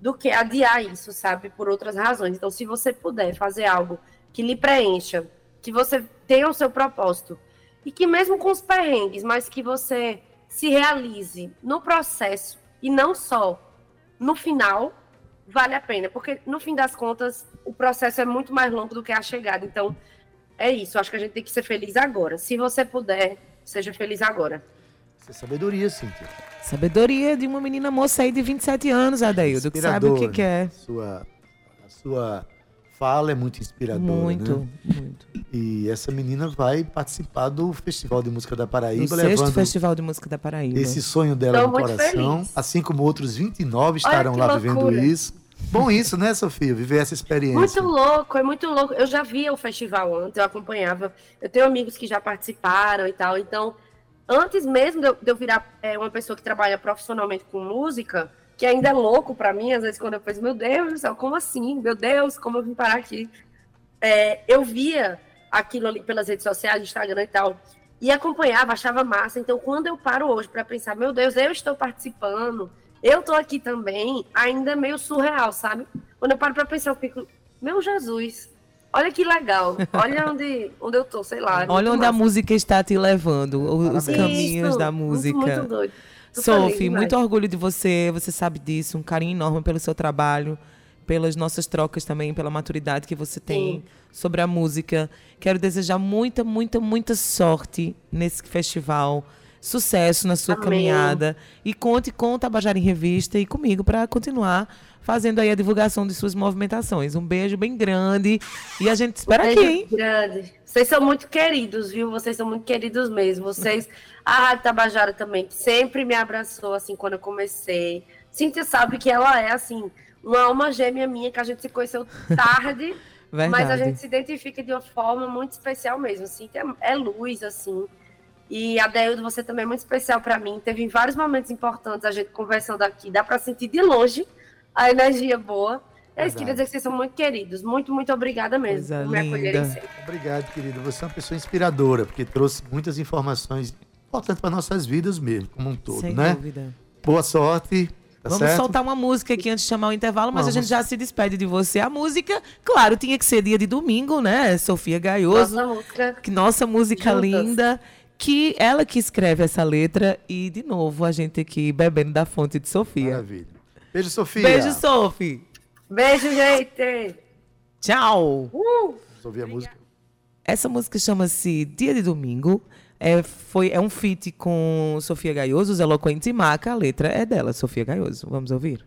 do que adiar isso, sabe, por outras razões. Então, se você puder fazer algo que lhe preencha, que você tenha o seu propósito, e que mesmo com os perrengues, mas que você se realize no processo e não só no final, vale a pena, porque no fim das contas o processo é muito mais longo do que a chegada. Então, é isso. Acho que a gente tem que ser feliz agora. Se você puder, seja feliz agora. Isso é sabedoria, Cíntia. Sabedoria de uma menina moça aí de 27 anos, Adaildo, que sabe o que quer. Sua, a sua fala é muito inspiradora. Muito, né? muito. E essa menina vai participar do Festival de Música da Paraíba. No sexto Festival de Música da Paraíba. Esse sonho dela Tô no coração. feliz. Assim como outros 29 estarão lá vivendo loucura. isso. Bom isso, né, Sofia? Viver essa experiência. Muito louco, é muito louco. Eu já via o festival antes, eu acompanhava. Eu tenho amigos que já participaram e tal. Então, antes mesmo de eu, virar é, uma pessoa que trabalha profissionalmente com música, que ainda é louco pra mim, às vezes quando eu penso, meu Deus do céu, como assim? Meu Deus, como eu vim parar aqui? É, eu via aquilo ali pelas redes sociais, Instagram e tal, e acompanhava, achava massa. Então, quando eu paro hoje pra pensar, meu Deus, eu estou participando, eu tô aqui também, ainda é meio surreal, sabe? Quando eu paro pra pensar, eu fico, meu Jesus, olha que legal, olha onde, onde eu tô, sei lá. é Olha muito onde a massa. música está te levando, os Parabéns. caminhos Isso, da muito, música. Muito, doido. Tô Sophie, muito orgulho de você, você sabe disso, um carinho enorme pelo seu trabalho, pelas nossas trocas também, pela maturidade que você tem Sim. sobre a música. Quero desejar muita, muita, muita sorte nesse festival. Sucesso na sua Amém. caminhada. E conte com o Tabajara em Revista e comigo para continuar fazendo aí a divulgação de suas movimentações. Um beijo bem grande. E a gente espera aqui, Beijo hein? grande. Vocês são muito queridos, viu? Vocês são muito queridos mesmo. Vocês, a Rádio Tabajara também, que sempre me abraçou, assim, quando eu comecei. Cíntia sabe que ela é, assim, uma alma gêmea minha, que a gente se conheceu tarde, mas a Verdade. gente se identifica de uma forma muito especial mesmo. Cíntia é luz, assim. E a Deildo, você também é muito especial para mim. Teve vários momentos importantes a gente conversando aqui. Dá para sentir de longe a energia boa. É isso, Verdade. queria dizer que vocês são muito queridos. Muito, muito obrigada mesmo Coisa por me acolherem linda. sempre. Obrigado, querido. Você é uma pessoa inspiradora, porque trouxe muitas informações importantes para nossas vidas mesmo, como um todo, Sem né? dúvida. Boa sorte. Tá Vamos certo? soltar uma música aqui antes de chamar o intervalo, mas a Vamos. gente já se despede de você. A música, claro, tinha que ser dia de domingo, né? Sofia Gaioso, Nossa música. que nossa música Juntas. linda, que ela que escreve essa letra e de novo a gente aqui bebendo da fonte de Sofia. Maravilha. Beijo, Sofia. Beijo, Sophie. Beijo, gente. Tchau. Uh! Vamos ouvir a música. Essa música chama-se Dia de Domingo. É, foi, é um feat com Sofia Gaioso, os Eloquentes e Maca. A letra é dela, Sofia Gaioso. Vamos ouvir?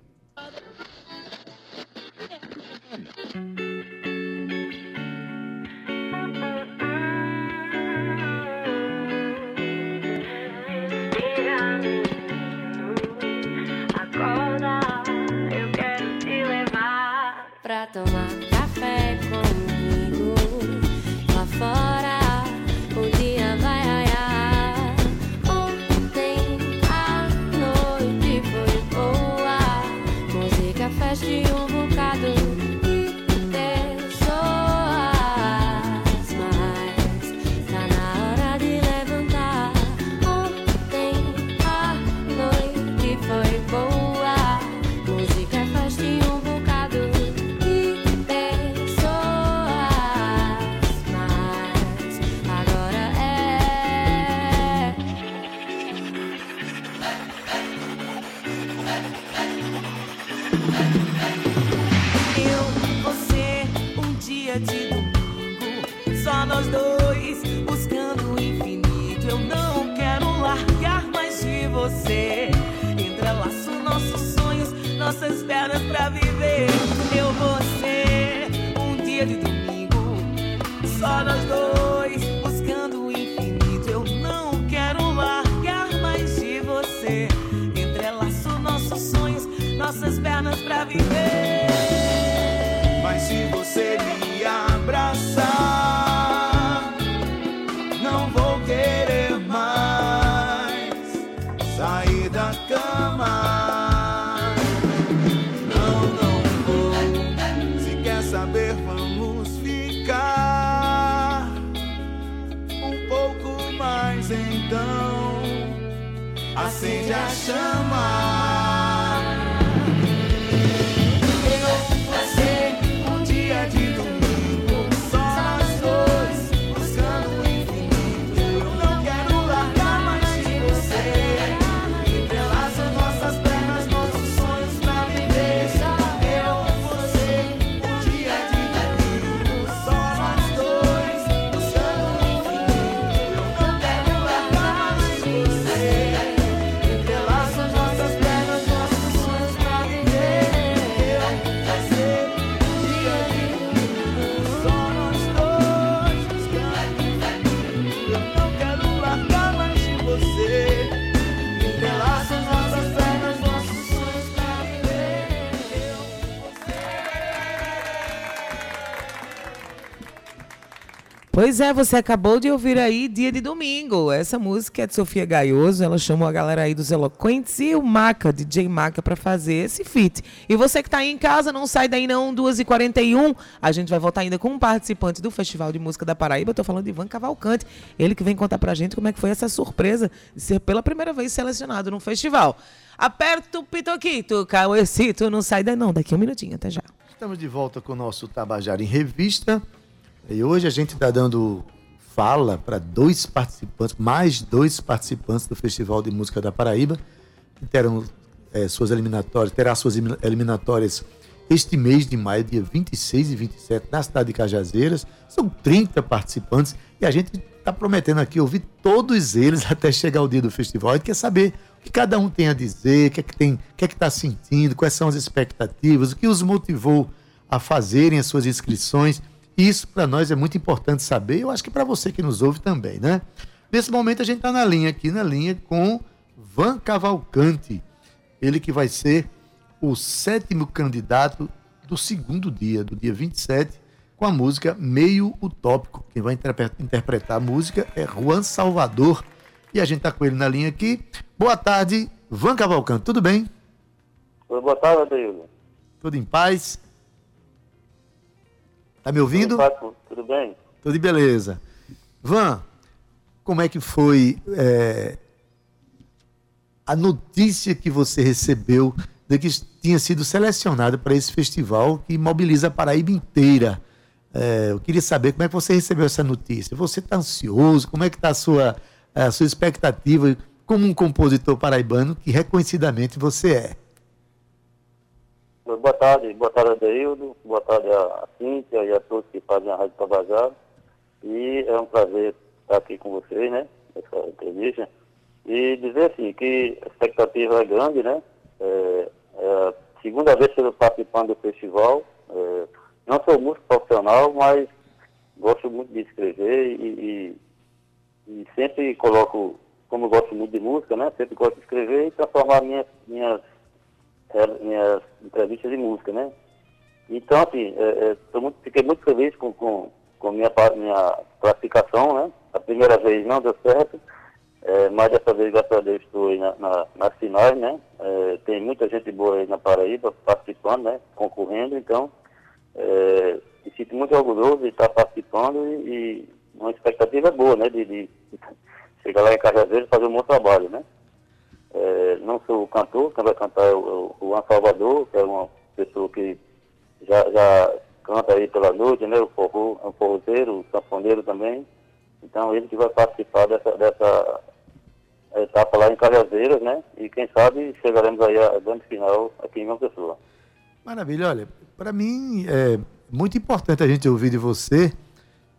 Pois é, você acabou de ouvir aí Dia de Domingo. Essa música é de Sofia Gaioso. Ela chamou a galera aí dos Eloquentes e o Maca, DJ Maca, para fazer esse feat. E você que tá aí em casa, não sai daí não, 2h41. A gente vai voltar ainda com um participante do Festival de Música da Paraíba. Eu tô falando de Ivan Cavalcante. Ele que vem contar pra gente como é que foi essa surpresa de ser pela primeira vez selecionado no festival. Aperta o pitoquito, Cauecito, não sai daí não. Daqui a um minutinho, até já. Estamos de volta com o nosso Tabajara em Revista. E hoje a gente está dando fala para dois participantes, mais dois participantes do Festival de Música da Paraíba, que terão eh, suas eliminatórias, terá suas elim- eliminatórias este mês de maio, dia 26 e 27, na cidade de Cajazeiras. São 30 participantes e a gente está prometendo aqui ouvir todos eles até chegar o dia do festival. A gente quer saber o que cada um tem a dizer, o que é que tem, o que é que está sentindo, quais são as expectativas, o que os motivou a fazerem as suas inscrições. Isso para nós é muito importante saber. Eu acho que para você que nos ouve também, né? Nesse momento a gente está na linha aqui, na linha com Van Cavalcante. Ele que vai ser o sétimo candidato do segundo dia, do dia 27, com a música Meio Utópico. Quem vai interpre- interpretar a música é Juan Salvador. E a gente está com ele na linha aqui. Boa tarde, Van Cavalcante. Tudo bem? Boa tarde, Adeildo. Tudo em paz? Tá me ouvindo? Tudo, bem? Tudo bem? Tudo de beleza. Van, como é que foi é, a notícia que você recebeu de que tinha sido selecionado para esse festival que mobiliza a Paraíba inteira? É, eu queria saber como é que você recebeu essa notícia. Você está ansioso? Como é que está a sua, a sua expectativa como um compositor paraibano que reconhecidamente você é? Boa tarde, boa tarde, Adeildo. Boa tarde a Cíntia e a todos que fazem a Rádio Tabajara. E é um prazer estar aqui com vocês, né? Nessa entrevista. E dizer assim, que a expectativa é grande, né? É, é a segunda vez que eu participando do festival. É, não sou músico profissional, mas gosto muito de escrever e, e, e sempre coloco, como gosto muito de música, né? Sempre gosto de escrever e transformar minhas, minhas, minhas entrevistas em música, né? Então, assim, é, é, muito, fiquei muito feliz com, com, com minha, minha classificação, né? A primeira vez não deu certo, é, mas dessa vez, graças a Deus, estou aí na, na, nas finais, né? É, tem muita gente boa aí na Paraíba participando, né? Concorrendo, então, é, me sinto muito orgulhoso de estar participando e, e uma expectativa boa, né? De, de chegar lá em Cajazeiras e fazer um bom trabalho, né? É, não sou cantor, quem vai cantar é o, o Juan Salvador, que é uma pessoa que já, já canta aí pela noite, né? O forró, é um forrozeiro, o sanfoneiro também. Então ele que vai participar dessa, dessa etapa lá em Cajazeiras, né? E quem sabe chegaremos aí à grande final aqui em João Pessoa. Maravilha, olha, para mim é muito importante a gente ouvir de você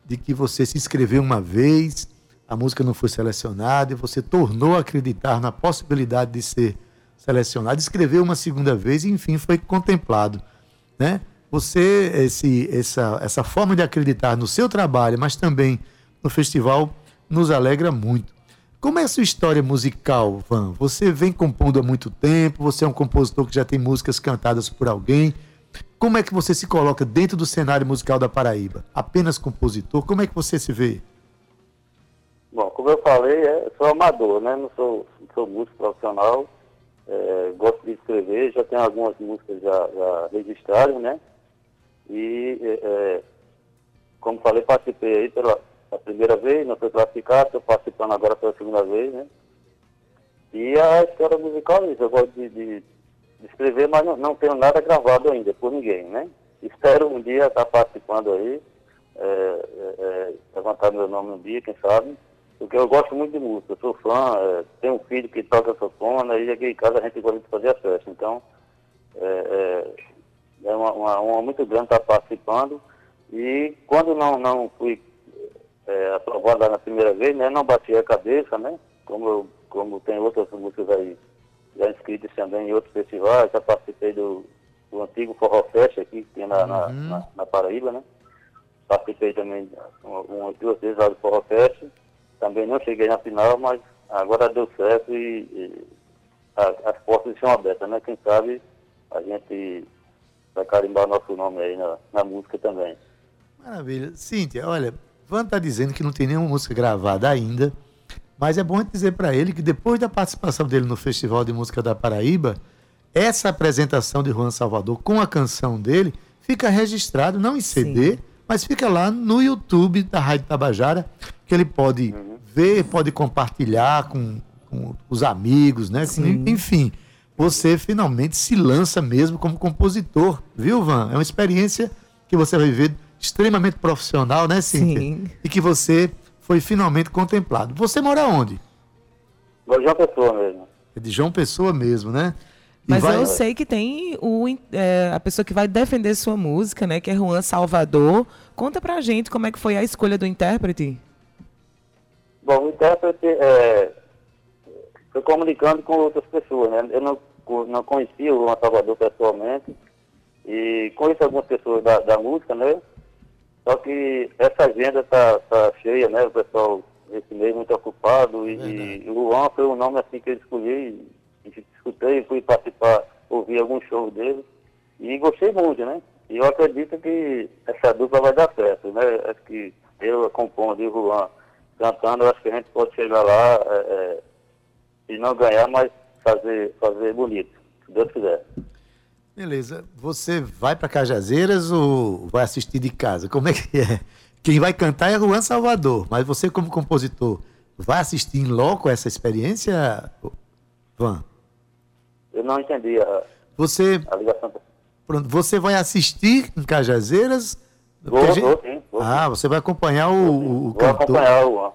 de que você se inscreveu uma vez, a música não foi selecionada e você tornou a acreditar na possibilidade de ser selecionado, escreveu uma segunda vez e enfim foi contemplado, né? Você esse essa essa forma de acreditar no seu trabalho, mas também no festival nos alegra muito. Como é a sua história musical, Van? Você vem compondo há muito tempo, você é um compositor que já tem músicas cantadas por alguém. Como é que você se coloca dentro do cenário musical da Paraíba? Apenas compositor? Como é que você se vê? Bom, como eu falei, é, sou amador, né? Não sou, sou músico profissional. É, gosto de escrever, já tenho algumas músicas já, já registradas, né? E, é, é, como falei, participei aí pela, primeira vez, não fui classificado, estou participando agora pela segunda vez, né? E a história musical é isso, eu gosto de, de- de escrever, mas não, não tenho nada gravado ainda por ninguém, né? Espero um dia estar participando aí, é, é, é, levantar meu nome um dia, quem sabe, porque eu gosto muito de música, sou fã, é, tenho um filho que toca sanfona e aqui em casa a gente gosta de fazer a festa, então é, é, é uma, uma honra muito grande estar participando. E quando não, não fui é, aprovado na primeira vez, né, não bati a cabeça, né, como, eu- como tem outras músicas aí já inscritas também em outros festivais, já participei do, do antigo Forró Fest aqui, que tem na, na, na, na Paraíba, né, participei também uma, uma, duas vezes lá do Forró Fest, também não cheguei na final, mas agora deu certo e, e a- as portas estão abertas, né, quem sabe a gente vai carimbar nosso nome aí na, na música também. Maravilha. Cíntia, olha, Van tá dizendo que não tem nenhuma música gravada ainda, mas é bom dizer para ele que depois da participação dele no Festival de Música da Paraíba, essa apresentação de Juan Salvador com a canção dele fica registrado, não em CD, mas fica lá no YouTube da Rádio Tabajara, que ele pode ver, pode compartilhar com, com os amigos, né? Sim. Enfim, você finalmente se lança mesmo como compositor, viu, Van? É uma experiência que você vai viver extremamente profissional, né, Cíntia? Sim. E que você foi finalmente contemplado. Você mora onde? Já pessoa mesmo. É de João Pessoa mesmo, né? Mas vai- eu sei que tem o, é, a pessoa que vai defender sua música, né? Que é Juan Salvador. Conta pra gente como é que foi a escolha do intérprete. Bom, o intérprete é, foi comunicando com outras pessoas, né? Eu não, não conhecia o Juan Salvador pessoalmente e conheço algumas pessoas da, da música, né? Só que essa agenda tá, tá cheia, né? O pessoal esse mês muito ocupado e, e o Juan foi um nome assim que eu escolhi, escutei, fui participar, ouvir alguns shows dele e gostei muito, né? E eu acredito que essa dupla vai dar certo, né? Acho que eu compondo e o Juan cantando, acho que a gente pode chegar lá é, é, e não ganhar, mas fazer, fazer bonito, se Deus quiser. Beleza. Você vai para Cajazeiras ou vai assistir de casa? Como é que é? Quem vai cantar é Juan Salvador, mas você como compositor vai assistir em loco essa experiência, Van? Eu não entendi a, Você, a ligação. pronto, você vai assistir em Cajazeiras? Vou, gente- vou sim, vou, Ah, você vai acompanhar o, o- o vou cantor, acompanhar o.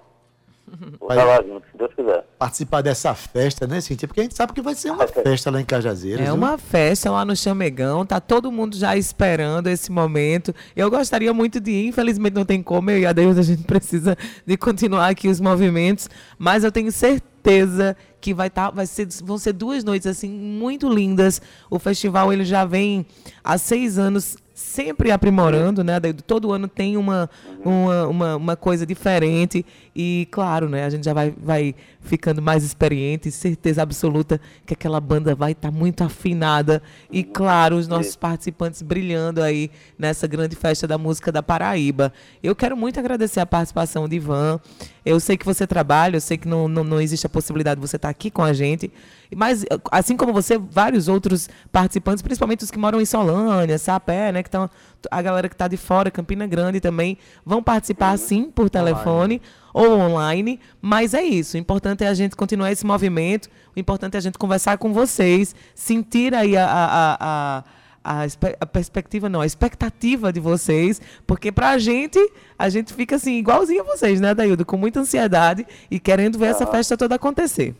Vou Vai- estar lá junto, se Deus quiser. participar dessa festa, né, Cintia? Porque a gente sabe que vai ser uma festa lá em Cajazeiras. É viu? uma festa lá no Chamegão, tá todo mundo já esperando esse momento. Eu gostaria muito de ir, infelizmente não tem como, eu e a Deus a gente precisa de continuar aqui os movimentos, mas eu tenho certeza que vai tá, vai ser, vão ser duas noites assim muito lindas. O festival ele já vem há seis anos sempre aprimorando, né? Todo ano tem uma, uma, uma, uma coisa diferente e, claro, né? A gente já vai, vai ficando mais experiente, certeza absoluta que aquela banda vai estar muito afinada e, claro, os nossos participantes brilhando aí nessa grande festa da música da Paraíba. Eu quero muito agradecer a participação de Ivan. Eu sei que você trabalha, eu sei que não, não, não existe a possibilidade de você estar aqui com a gente, mas assim como você, vários outros participantes, principalmente os que moram em Solânia, Sapé, né, que estão a galera que está de fora, Campina Grande também, vão participar sim por telefone ou online, mas é isso. O importante é a gente continuar esse movimento, o importante é a gente conversar com vocês, sentir aí a, a, a, a a, a perspectiva não, a expectativa de vocês, porque pra gente, a gente fica assim, igualzinho a vocês, né, Daildo? Com muita ansiedade e querendo ver essa festa toda acontecer.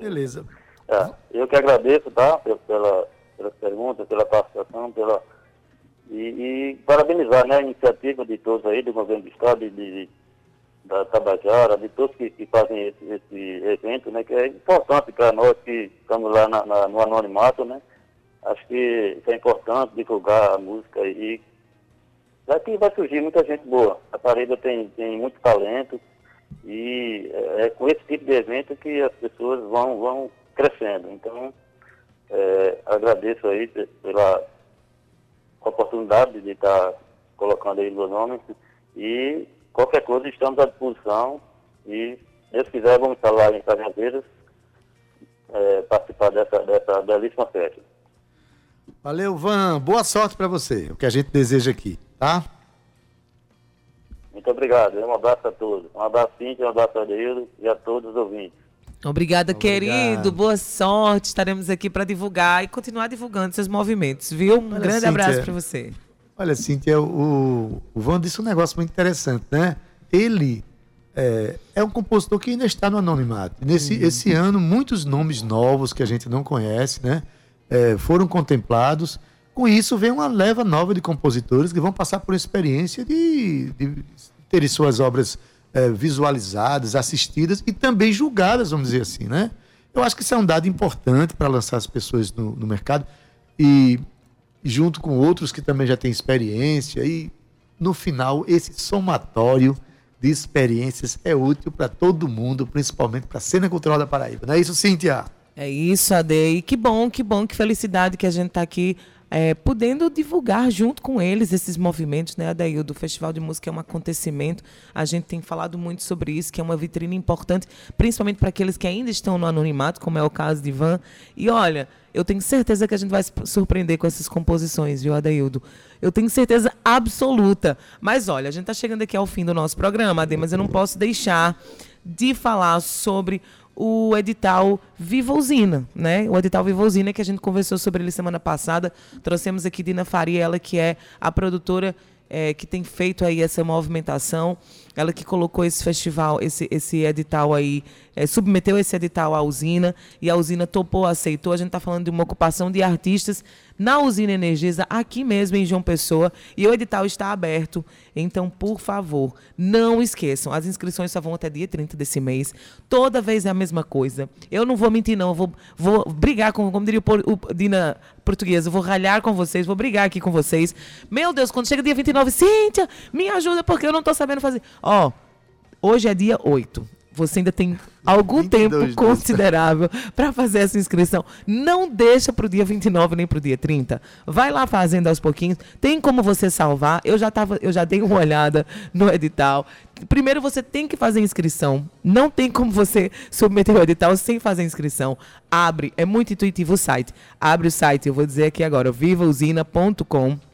Beleza. É, eu que agradeço, tá? Pela, pela, pelas perguntas, pela participação, pela. E, e parabenizar né, a iniciativa de todos aí, do governo do estado, de, de- da Tabajara, de todos que, que fazem esse, esse evento, né? Que é importante para nós que estamos lá na- na- no anonimato, né? Acho que é importante divulgar a música e daqui vai surgir muita gente boa. A Paraíba tem, tem muito talento E é, é com esse tipo de evento que as pessoas vão, vão crescendo. Então, é, agradeço aí pe- pela oportunidade de estar colocando aí meu nome e qualquer coisa estamos à disposição e se Deus quiser vamos estar lá em Cajazeiras é, participar dessa, dessa belíssima festa. Valeu, Van. Boa sorte pra você. O que a gente deseja aqui, tá? Muito obrigado. Um abraço a todos. Um abraço, Cíntia, um abraço a Deildo e a todos os ouvintes. Obrigada, Obrigado. querido. Boa sorte. Estaremos aqui para divulgar e continuar divulgando seus movimentos, viu? Um Olha, grande abraço Cíntia. para você. Olha, Cíntia, o, o Van disse um negócio muito interessante, né? Ele é, é um compositor que ainda está no anonimato. Nesse esse ano, muitos nomes novos que a gente não conhece, né? é, foram contemplados. Com isso, vem uma leva nova de compositores que vão passar por experiência de, de terem suas obras é, visualizadas, assistidas e também julgadas, vamos dizer assim, né? Eu acho que isso é um dado importante para lançar as pessoas no, no mercado. E e junto com outros que também já têm experiência e no final esse somatório de experiências é útil para todo mundo, principalmente para a cena cultural da Paraíba. Não é isso, Cíntia? É isso, Ade. E que bom, que bom, que felicidade que a gente está aqui é, podendo divulgar junto com eles esses movimentos, né, Adaildo? O Festival de Música é um acontecimento. A gente tem falado muito sobre isso, que é uma vitrine importante, principalmente para aqueles que ainda estão no anonimato, como é o caso de Ivan. E olha, eu tenho certeza que a gente vai se surpreender com essas composições, viu, Adaildo? Eu tenho certeza absoluta. Mas olha, a gente está chegando aqui ao fim do nosso programa, Ade, mas eu não posso deixar de falar sobre o edital Viva Usina, né? O edital Viva Usina que a gente conversou sobre ele semana passada. Trouxemos aqui Dina Faria, ela que é a produtora eh, que tem feito aí essa movimentação. Ela que colocou esse festival, esse, esse edital aí, eh, submeteu esse edital à usina e a usina topou, aceitou. A gente está falando de uma ocupação de artistas na usina Energisa, aqui mesmo em João Pessoa, e o edital está aberto. Então, por favor, não esqueçam, as inscrições só vão até dia 30 desse mês. Toda vez é a mesma coisa. Eu não vou mentir, não. Eu vou, vou brigar com, como diria o, o Dina portuguesa, vou ralhar com vocês, vou brigar aqui com vocês. Meu Deus, quando chega dia 29, Cíntia, me ajuda porque eu não estou sabendo fazer. Ó, hoje é dia 8. Você ainda tem algum 22 tempo considerável para fazer essa inscrição. Não deixa para o dia 29 nem para o dia 30. Vai lá fazendo aos pouquinhos. Tem como você salvar. Eu já tava, eu já dei uma olhada no edital. Primeiro você tem que fazer inscrição. Não tem como você submeter o edital sem fazer inscrição. Abre, é muito intuitivo o site. Abre o site, eu vou dizer aqui agora, vivausina.com.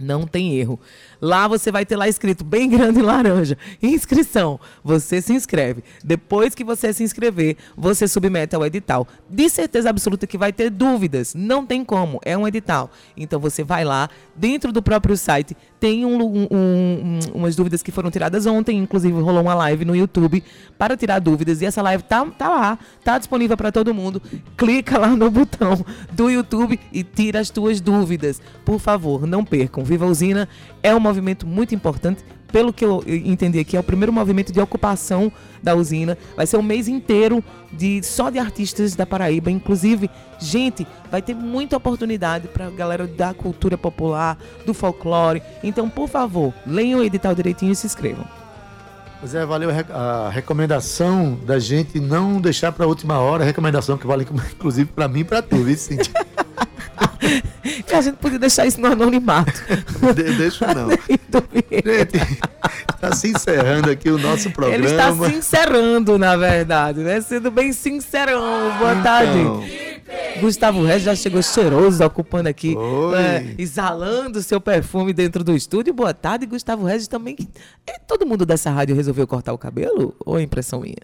Não tem erro. Lá você vai ter lá escrito bem grande laranja. Inscrição. Você se inscreve. Depois que você se inscrever, você submete ao edital. De certeza absoluta que vai ter dúvidas. Não tem como. É um edital. Então você vai lá, dentro do próprio site, tem um, um- um- umas dúvidas que foram tiradas ontem. Inclusive, rolou uma live no YouTube para tirar dúvidas. E essa live tá, tá lá, tá disponível para todo mundo. Clica lá no botão do YouTube e tira as tuas dúvidas. Por favor, não percam. Viva a Usina é um movimento muito importante. Pelo que eu entendi aqui, é o primeiro movimento de ocupação da usina. Vai ser um mês inteiro de só de artistas da Paraíba. Inclusive, gente, vai ter muita oportunidade para a galera da cultura popular, do folclore. Então, por favor, leiam o edital direitinho e se inscrevam. Pois é, valeu a rec- a recomendação da gente não deixar para a última hora, recomendação que vale inclusive para mim e para tu, viu, Cíntia? Que a gente podia deixar isso no anonimato. De- Deixa não. Gente, está se encerrando aqui o nosso programa. Ele está se encerrando, na verdade, né? Sendo bem sincerão. Boa tarde. Então, Gustavo Regis já chegou cheiroso, ocupando aqui, né, exalando seu perfume dentro do estúdio. Boa tarde, Gustavo Regis também. que- É, todo mundo dessa rádio resolveu cortar o cabelo? Ou é impressão minha?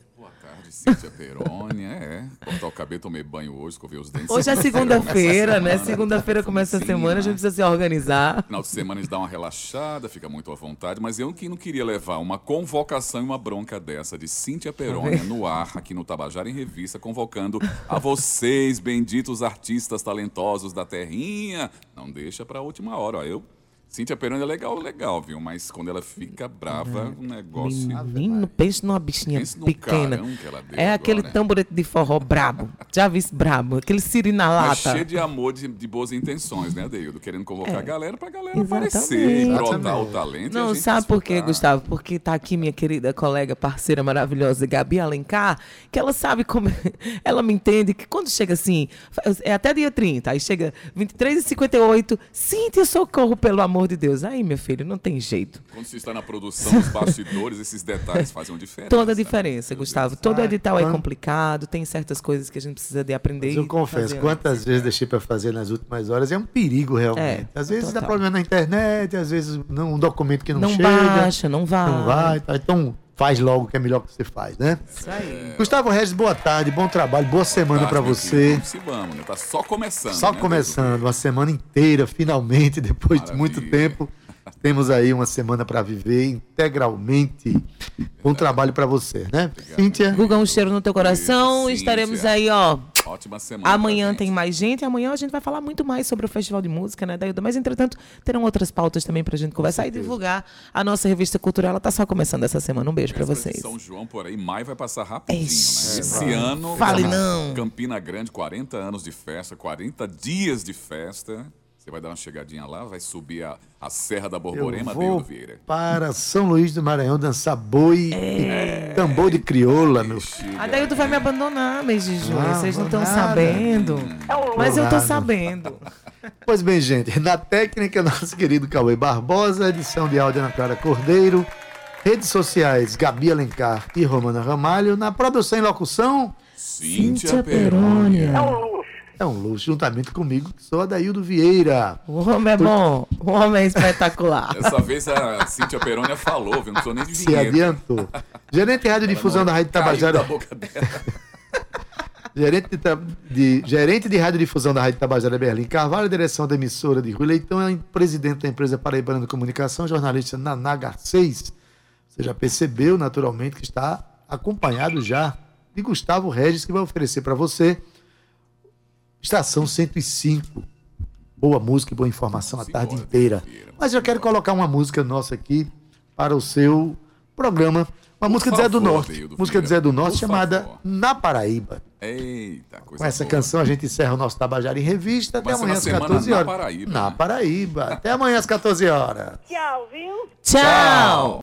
Cíntia Peroni. É, cortar o cabelo, tomei banho hoje, escovei os dentes. Hoje é segunda-feira, né? Segunda-feira começa a semana, a gente né? precisa se organizar. Final de semana a gente dá uma relaxada, fica muito à vontade, mas eu que não queria levar uma convocação e uma bronca dessa de Cíntia Perônia no ar, aqui no Tabajara em Revista, convocando a vocês, benditos artistas talentosos da terrinha. Não deixa pra última hora, ó. Eu Cíntia Peroni é legal, legal, viu? Mas quando ela fica brava, o negócio. Menino, pense numa bichinha Pense pequena. carão que ela deu É aquele agora. tamborete de forró brabo. Já vi brabo? Aquele siri na Mas lata. cheio de amor, de, de boas intenções, né, Deildo? Querendo convocar a galera pra galera É. Exatamente. aparecer, brotar o talento. e a Não, gente sabe por quê. Gustavo? Porque tá aqui minha querida colega, parceira maravilhosa, Gabi Alencar, que ela sabe como. Ela me entende que quando chega assim, é até dia 30, aí chega 23 e 58, Cíntia, socorro, pelo amor de Deus. Aí, meu filho, não tem jeito. Quando você está na produção, os bastidores, esses detalhes fazem uma diferença. Toda a diferença, Meu Gustavo. Deus. Todo Ah, edital é quando- complicado, tem certas coisas que a gente precisa de aprender. Mas eu confesso, fazer quantas vezes deixei para fazer nas últimas horas, é um perigo realmente. É, às vezes dá total. problema na internet, às vezes não, um documento que não, Não chega. baixa, não vai. Não vai, tá? então faz logo que é melhor que você faz, né? Isso aí. Gustavo Regis, boa tarde, bom trabalho, boa semana para você. Vamos se vamos, né? Tá só começando. Só né, começando, uma semana inteira, finalmente, depois de Maravilha. muito tempo. Temos aí uma semana para viver integralmente. Bom trabalho para você, né? Cíntia, Guga, um cheiro no teu coração. Isso, Estaremos aí, ó. Ótima semana. Amanhã tem mais gente. Amanhã a gente vai falar muito mais sobre o Festival de Música, né, Dailda? Mas, entretanto, terão outras pautas também pra gente conversar e divulgar a nossa revista cultural. Ela tá só começando essa semana. Um beijo de vocês. São João por aí, maio vai passar rapidinho, Ixi, né? Esse ano, Fale não. Campina Grande, 40 anos de festa, 40 dias de festa. Você vai dar uma chegadinha lá, vai subir a, a Serra da eu Borborema, vou Deildo Vieira. para São Luís do Maranhão dançar boi É. e tambor de crioula, meu Bexiga. A Daildo vai me abandonar mês de junho. Não, Vocês não vou estão sabendo. Mas eu tô Nada. sabendo. Pois bem, gente, na técnica, nosso querido Cauê Barbosa, edição de áudio Ana Clara Cordeiro, redes sociais Gabi Alencar e Romana Ramalho, na produção e locução Cíntia Perônia. é um luxo, juntamente comigo, que sou Adaildo Vieira. O homem é bom. O homem é espetacular. Dessa vez a Cíntia Perônia falou, viu? Não precisou nem de Se vinheta. adiantou. Gerente de Rádio Difusão da Rádio Tabajara. da boca dela. Gerente de, de- gerente de radiodifusão da Rádio Tabajara Berlim Carvalho, direção da emissora de Rui Leitão, é presidente da empresa Paraibana de Comunicação, jornalista na Naga 6. Você já percebeu, naturalmente, que está acompanhado já de Gustavo Regis, que vai oferecer para você Estação 105. Boa música e boa informação a tarde inteira. Mas eu quero colocar uma música nossa aqui para o seu programa. Uma música de Zé do Norte. Música de Zé do Norte chamada. Na Paraíba. Eita, coisa Com essa boa. canção a gente encerra o nosso Tabajara em Revista. Até amanhã na às semana 14 na horas. Paraíba, Na né? Paraíba. Até amanhã às 14 horas. Tchau, viu? Tchau.